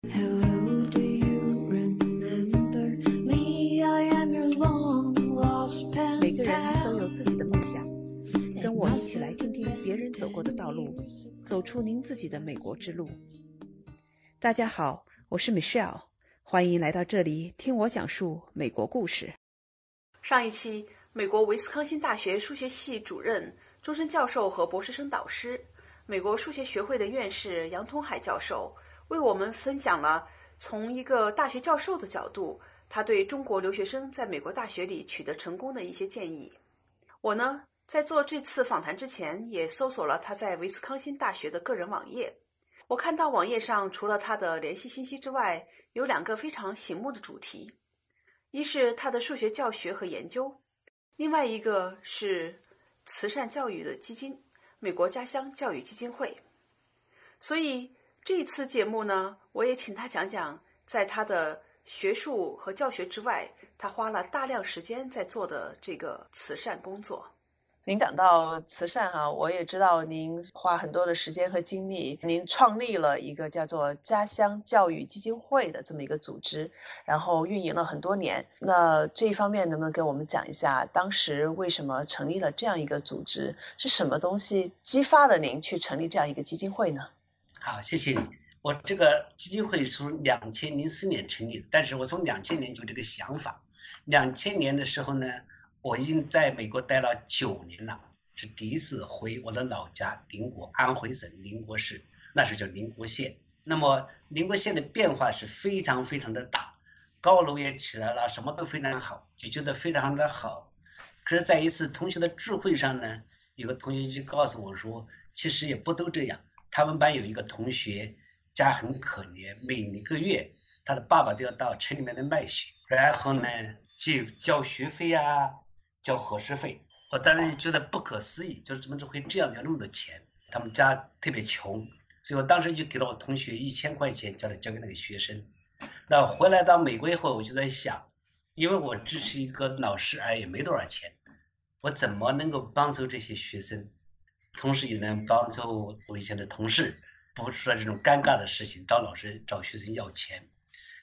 每个人都 pal. 有自己的梦想，跟我一起来听听别人走过的道路，走出您自己的美国之路。大家好，我是 Michelle，欢迎来到这里听我讲述美国故事。上一期，美国威斯康星大学数学系主任、终身教授和博士生导师，美国数学学会的院士杨通海教授为我们分享了从一个大学教授的角度，他对中国留学生在美国大学里取得成功的一些建议。我呢，在做这次访谈之前，也搜索了他在威斯康星大学的个人网页。我看到网页上除了他的联系信息之外，有两个非常醒目的主题，一是他的数学教学和研究，另外一个是慈善教育的基金——美国家乡教育基金会。所以这一次节目呢，我也请他讲讲，在他的学术和教学之外，他花了大量时间在做的这个慈善工作。您讲到慈善哈、我也知道您花很多的时间和精力，您创立了一个叫做家乡教育基金会的这么一个组织，然后运营了很多年。那这一方面能不能给我们讲一下，当时为什么成立了这样一个组织？是什么东西激发了您去成立这样一个基金会呢？好，谢谢你。我这个基金会从两千零四年成立，但是我从两千年就有这个想法。两千年的时候呢，我已经在美国待了九年了，是第一次回我的老家宁国安徽省宁国市，那时候叫宁国县。那么宁国县的变化是非常非常的大，高楼也起来了，什么都非常好，就觉得非常的好。可是，在一次同学的聚会上呢，有个同学就告诉我说，其实也不都这样。他们班有一个同学家很可怜，每一个月他的爸爸都要到城里面来卖血，然后呢就交学费啊，交伙食费。我当时觉得不可思议，就是怎么就会这样要那么多钱？他们家特别穷，所以我当时就给了我同学一千块钱，叫他交给那个学生。那回来到美国以后，我就在想，因为我只是一个老师而已，没多少钱，我怎么能够帮助这些学生？同时也能帮助我以前的同事，不出来这种尴尬的事情，找老师找学生要钱。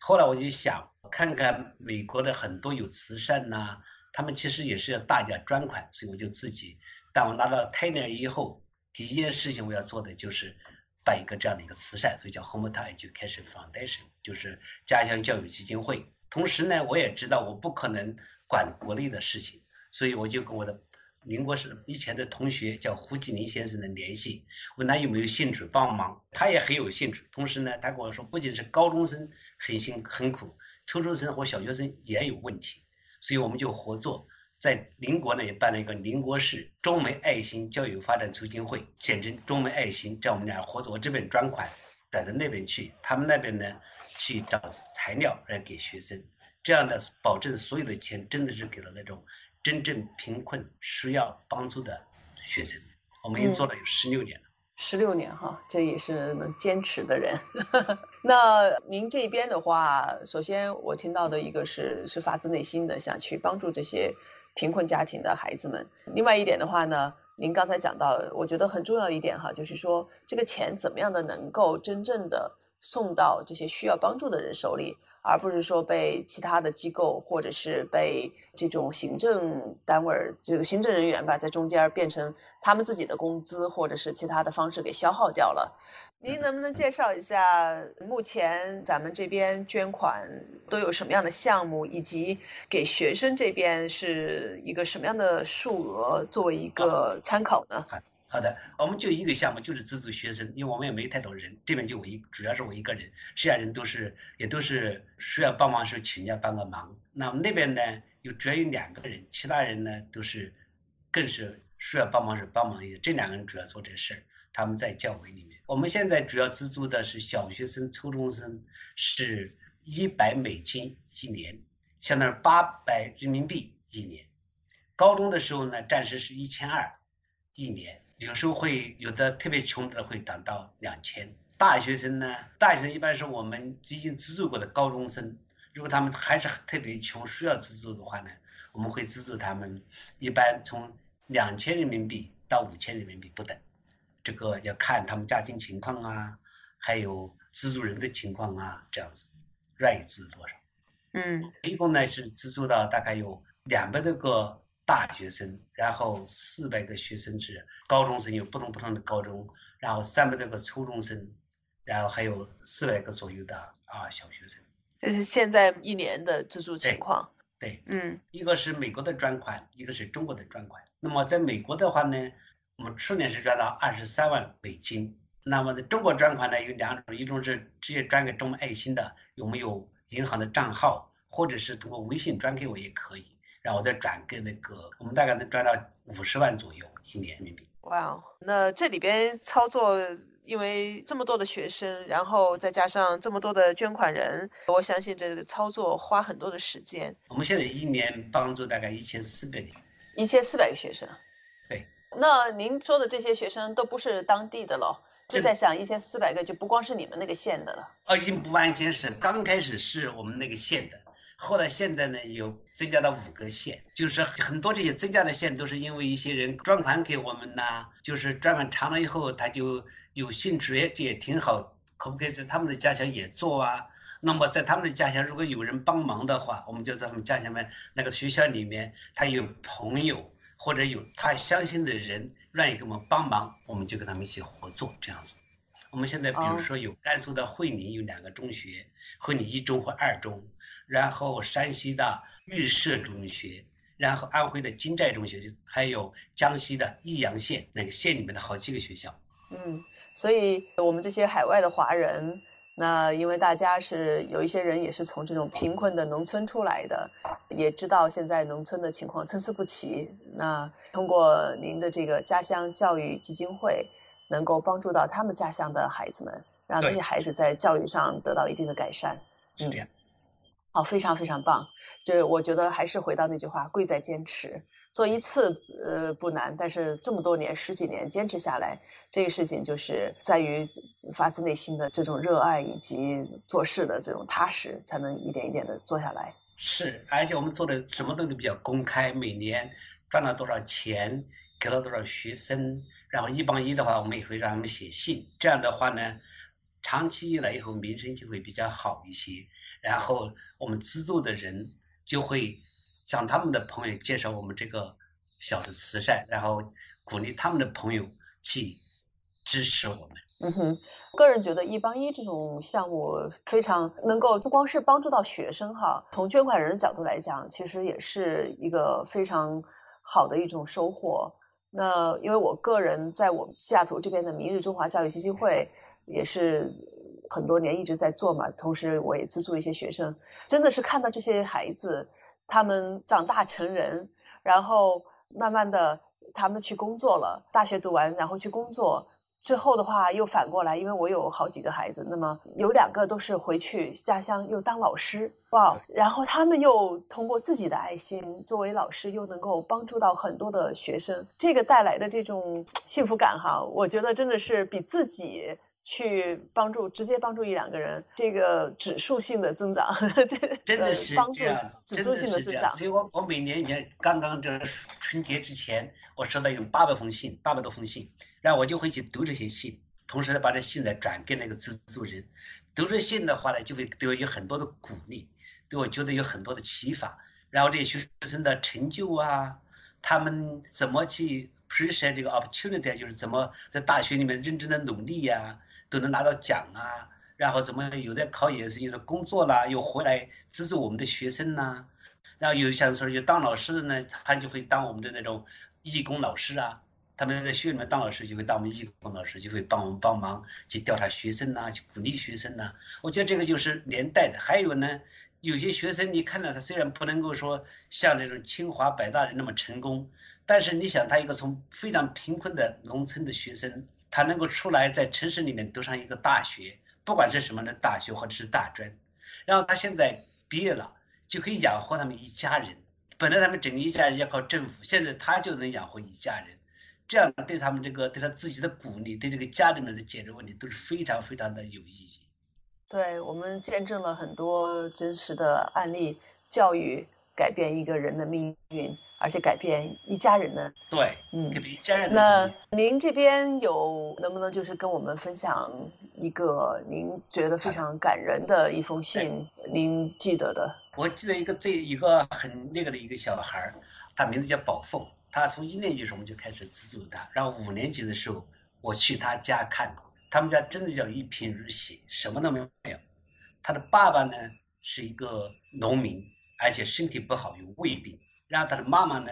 后来我就想看看美国的很多有慈善呐、他们其实也是要大家捐款，所以我就自己，当我拿到泰勒以后，第一件事情我要做的就是办一个这样的一个慈善，所以叫 Hometown Education Foundation，就是家乡教育基金会。同时呢，我也知道我不可能管国内的事情，所以我就跟我的宁国市以前的同学叫胡继林先生的联系，问他有没有兴趣帮忙，他也很有兴趣。同时呢，他跟我说，不仅是高中生很辛很苦，初中生和小学生也有问题，所以我们就合作，在宁国呢也办了一个宁国市中美爱心教育发展促进会，简称中美爱心，这样我们俩合作，我这边专款转到那边去，他们那边呢去找材料来给学生，这样呢保证所有的钱真的是给了那种。真正贫困需要帮助的学生，我们已经做了有十六年了。十六年哈，这也是能坚持的人。那您这边的话，首先我听到的一个是是发自内心的想去帮助这些贫困家庭的孩子们。另外一点的话呢，您刚才讲到，我觉得很重要一点哈，就是说这个钱怎么样的能够真正的送到这些需要帮助的人手里。而不是说被其他的机构或者是被这种行政单位儿这个行政人员吧，在中间变成他们自己的工资或者是其他的方式给消耗掉了。您能不能介绍一下目前咱们这边捐款都有什么样的项目，以及给学生这边是一个什么样的数额作为一个参考呢？好的，我们就一个项目，就是资助学生，因为我们也没太多人，这边就我一，主要是我一个人，剩下人都是也都是需要帮忙时候请假帮个忙。那我们那边呢，有主要有两个人，其他人呢都是更是需要帮忙时帮忙一些。这两个人主要做这事儿，他们在教委里面。我们现在主要资助的是小学生、初中生，是一百美金一年，相当于八百人民币一年。高中的时候呢，暂时是一千二一年。有时候会有的特别穷的会涨到两千。大学生呢，大学生一般是我们已经资助过的高中生，如果他们还是特别穷需要资助的话呢，我们会资助他们，一般从两千人民币到五千人民币不等，这个要看他们家庭情况啊，还有资助人的情况啊，这样子，愿意资助多少。嗯一共呢是资助到大概有两百多个大学生，然后四百个学生是高中生，有不同不同的高中，然后三百多个初中生，然后还有四百个左右的啊小学生。这是现在一年的资助情况。对，嗯一个是美国的专款，一个是中国的专款。那么在美国的话呢，我们去年是赚到二十三万美金。那么在中国专款呢有两种，一种是直接转给中国爱心的，有没有银行的账号，或者是通过微信转给我也可以，然后我再转给那个，我们大概能赚到五十万左右一年人民币。哇哦，那这里边操作，因为这么多的学生，然后再加上这么多的捐款人，我相信这个操作花很多的时间。我们现在一年帮助大概一千四百个。一千四百个学生。对。那您说的这些学生都不是当地的喽？就在想一千四百个，就不光是你们那个县的了。哦，已经不完全是，刚开始是我们那个县的，后来现在呢有增加到五个县，就是很多这些增加的县都是因为一些人捐款给我们呐，就是专款长了以后他就有兴趣，也，也挺好，可不可以在他们的家乡也做啊？那么在他们的家乡，如果有人帮忙的话，我们就在他们家乡们那个学校里面，他有朋友或者有他相信的人愿意给我们帮忙，我们就跟他们一起合作这样子。我们现在比哦如说有甘肃的会宁有两个中学，会宁一中和二中，然后山西的玉社中学，然后安徽的金寨中学，还有江西的益阳县那个县里面的好几个学校。嗯，所以我们这些海外的华人，那因为大家是有一些人也是从这种贫困的农村出来的，也知道现在农村的情况参差不齐。那通过您的这个家乡教育基金会，能够帮助到他们家乡的孩子们，让这些孩子在教育上得到一定的改善。是这样，哦，非常非常棒。这我觉得还是回到那句话，贵在坚持。做一次呃不难，但是这么多年十几年坚持下来，这个事情就是在于发自内心的这种热爱以及做事的这种踏实，才能一点一点的做下来。是，而且我们做的什么东西比较公开，每年赚了多少钱，给了多少学生，然后一帮一的话，我们也会让他们写信。这样的话呢，长期以来以后名声就会比较好一些，然后我们资助的人就会向他们的朋友介绍我们这个小的慈善，然后鼓励他们的朋友去支持我们。嗯哼，个人觉得一帮一这种项目非常能够不光是帮助到学生哈，从捐款人的角度来讲，其实也是一个非常好的一种收获。那因为我个人在我们西雅图这边的明日中华教育基金会也是很多年一直在做嘛，同时我也资助一些学生，真的是看到这些孩子他们长大成人，然后慢慢的他们去工作了，大学读完然后去工作。之后的话，又反过来，因为我有好几个孩子，那么有两个都是回去家乡又当老师，哇！然后他们又通过自己的爱心，作为老师又能够帮助到很多的学生，这个带来的这种幸福感哈，我觉得真的是比自己去帮助直接帮助一两个人，这个指数性的增长，这真的是帮助指数。性的增长所。以我我每年你看刚刚这春节之前，我收到有八百封信，八百多封信，然后我就会去读这些信，同时呢把这信呢转给那个资助人。读这信的话呢，就会对我有很多的鼓励，对我觉得有很多的启发。然后这些学生的成就啊，他们怎么去 appreciate 这个 opportunity，就是怎么在大学里面认真的努力呀、都能拿到奖啊。然后怎么有的考研是有的工作啦，又回来资助我们的学生呐、然后有像说有当老师的呢，他就会当我们的那种义工老师啊，他们在学里面当老师就会当我们义工老师，就会帮我们帮忙去调查学生呐、去鼓励学生呐、我觉得这个就是连带的。还有呢，有些学生你看到他虽然不能够说像那种清华北大的那么成功，但是你想他一个从非常贫困的农村的学生，他能够出来在城市里面读上一个大学。不管是什么的大学或者是大专，然后他现在毕业了，就可以养活他们一家人。本来他们整个一家人要靠政府，现在他就能养活一家人，这样对他们这个对他自己的鼓励，对这个家里面的解决问题都是非常非常的有意义。对我们见证了很多真实的案例，教育改变一个人的命运，而且改变一家人的。对，嗯改变一家人的那您这边有能不能就是跟我们分享一个您觉得非常感人的一封信，您记得的？我记得一个最一个很那个的一个小孩儿，他名字叫宝凤，他从一年级的时候我们就开始资助他，然后五年级的时候我去他家看过，他们家真的叫一贫如洗，什么都没有。他的爸爸呢是一个农民，而且身体不好，有胃病，然后他的妈妈呢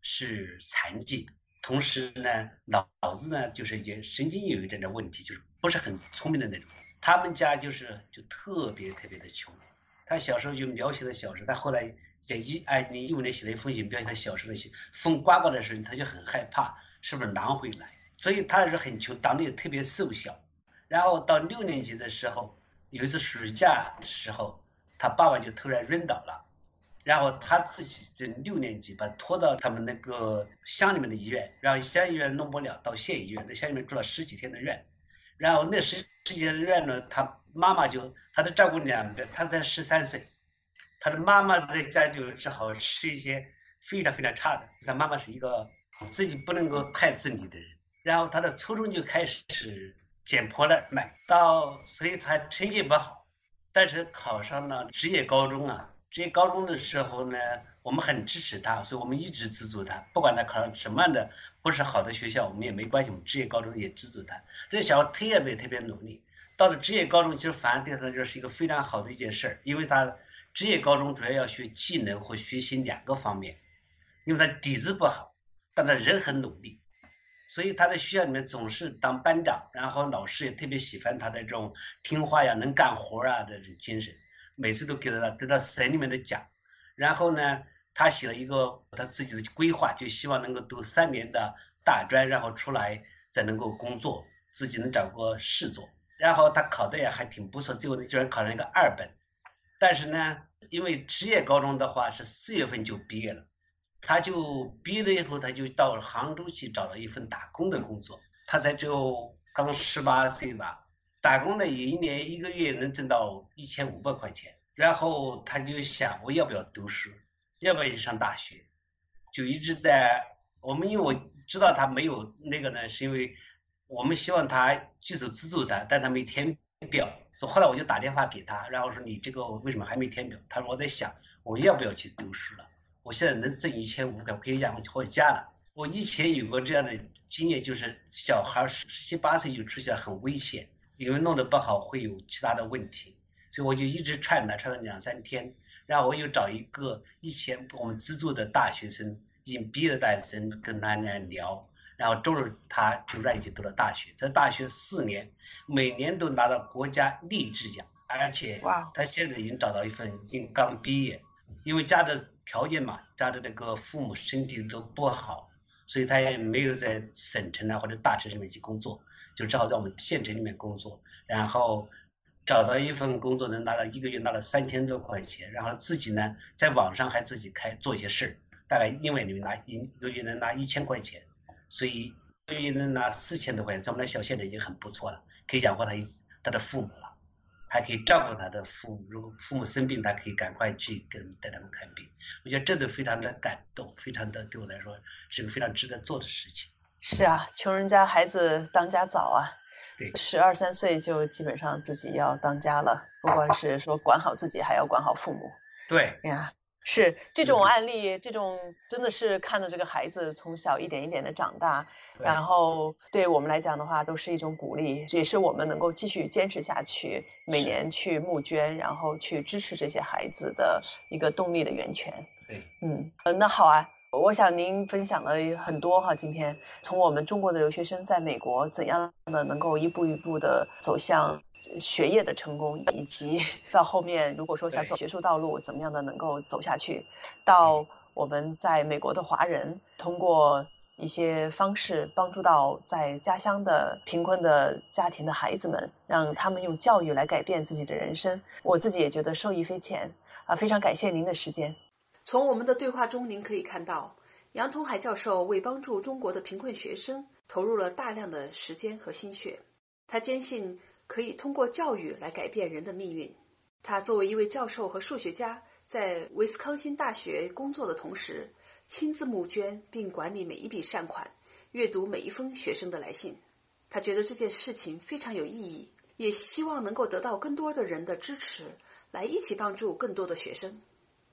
是残疾，同时呢脑子呢就是也神经有一点点问题，就是不是很聪明的那种。他们家就是就特别特别的穷。他小时候就描写了小时候，他后来在一二零一五年写了一封信，描写他小时候的信。风刮过的时候，他就很害怕，是不是狼会来？所以他是很穷，长得也特别瘦小。然后到六年级的时候，有一次暑假的时候，他爸爸就突然晕倒了，然后他自己这六年级把拖到他们那个乡里面的医院，然后乡医院弄不了，到县医院，在乡里面住了十几天的院。然后那十十几天的院呢，他妈妈就他的照顾两个，他才十三岁，他的妈妈在家就只好吃一些非常非常差的。他妈妈是一个自己不能够太自理的人，然后他的初中就开始捡破烂卖，到所以他成绩不好，但是考上了职业高中啊。职业高中的时候呢，我们很支持他，所以我们一直资助他，不管他考上什么样的不是好的学校，我们也没关系，我们职业高中也资助他。这小孩特别特别努力，到了职业高中，其实反而对他来说是一个非常好的一件事儿，因为他职业高中主要要学技能和学习两个方面，因为他底子不好，但他人很努力，所以他在学校里面总是当班长，然后老师也特别喜欢他的这种听话呀、能干活啊的这种精神，每次都给他得到省里面的奖。然后呢，他写了一个他自己的规划，就希望能够读三年的大专，然后出来再能够工作，自己能找个事做。然后他考的也还挺不错，最后呢居然考上一个二本。但是呢，因为职业高中的话是四月份就毕业了，他就毕业了以后，他就到杭州去找了一份打工的工作。他才只有刚十八岁吧，打工的也一年一个月能挣到一千五百块钱。然后他就想，我要不要读书，要不要去上大学？就一直在我们，因为我知道他没有那个呢，是因为我们希望他继续资助他，但他没填表。所以后来我就打电话给他，然后说你这个为什么还没填表？他说我在想我要不要去读书了。我现在能挣一千五百，可以养活家了。我以前有过这样的经验，就是小孩十七八岁就出现很危险，因为弄得不好会有其他的问题。所以我就一直串他，串了两三天，然后我又找一个以前我们资助的大学生，已经毕业的大学生跟他来聊，然后终于他就愿意去读了大学，在大学四年，每年都拿到国家励志奖，而且哇他现在已经找到一份，已经刚毕业，因为家的条件嘛，家的那个父母身体都不好，所以他也没有在省城啊或者大城市里面去工作，就只好在我们县城里面工作，然后。找到一份工作，能拿到一个月拿了三千多块钱，然后自己呢在网上还自己开做一些事儿，大概因为你们拿一一个月能拿一千块钱，所以一个月能拿四千多块钱，在我们那小县城已经很不错了，可以养活他一他的父母了，还可以照顾他的父母，如果父母生病，他可以赶快去跟带他们看病。我觉得这都非常的感动，非常的对我来说是个非常值得做的事情。是啊，穷人家孩子当家早啊。对十二三岁就基本上自己要当家了，不光是说管好自己，还要管好父母。对，哎呀，是这种嗯案例，这种真的是看着这个孩子从小一点一点的长大，然后对我们来讲的话，都是一种鼓励，也是我们能够继续坚持下去，每年去募捐，然后去支持这些孩子的一个动力的源泉。对，嗯，呃，那好啊。我想您分享了很多哈，今天从我们中国的留学生在美国怎样的能够一步一步的走向学业的成功，以及 到后面如果说想走学术道路，怎么样的能够走下去，到我们在美国的华人通过一些方式帮助到在家乡的贫困的家庭的孩子们，让他们用教育来改变自己的人生。我自己也觉得受益匪浅啊，非常感谢您的时间。从我们的对话中，您可以看到，杨同海教授为帮助中国的贫困学生投入了大量的时间和心血。他坚信可以通过教育来改变人的命运。他作为一位教授和数学家，在威斯康星大学工作的同时，亲自募捐并管理每一笔善款，阅读每一封学生的来信。他觉得这件事情非常有意义，也希望能够得到更多的人的支持，来一起帮助更多的学生。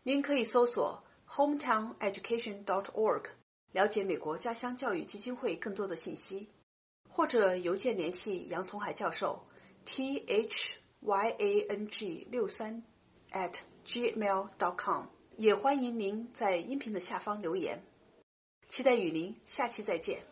您可以搜索 hometowneducation.org 了解美国家乡教育基金会更多的信息，或者邮件联系杨同海教授 t h y a n g 六三 at gmail.com。也欢迎您在音频的下方留言。期待与您下期再见。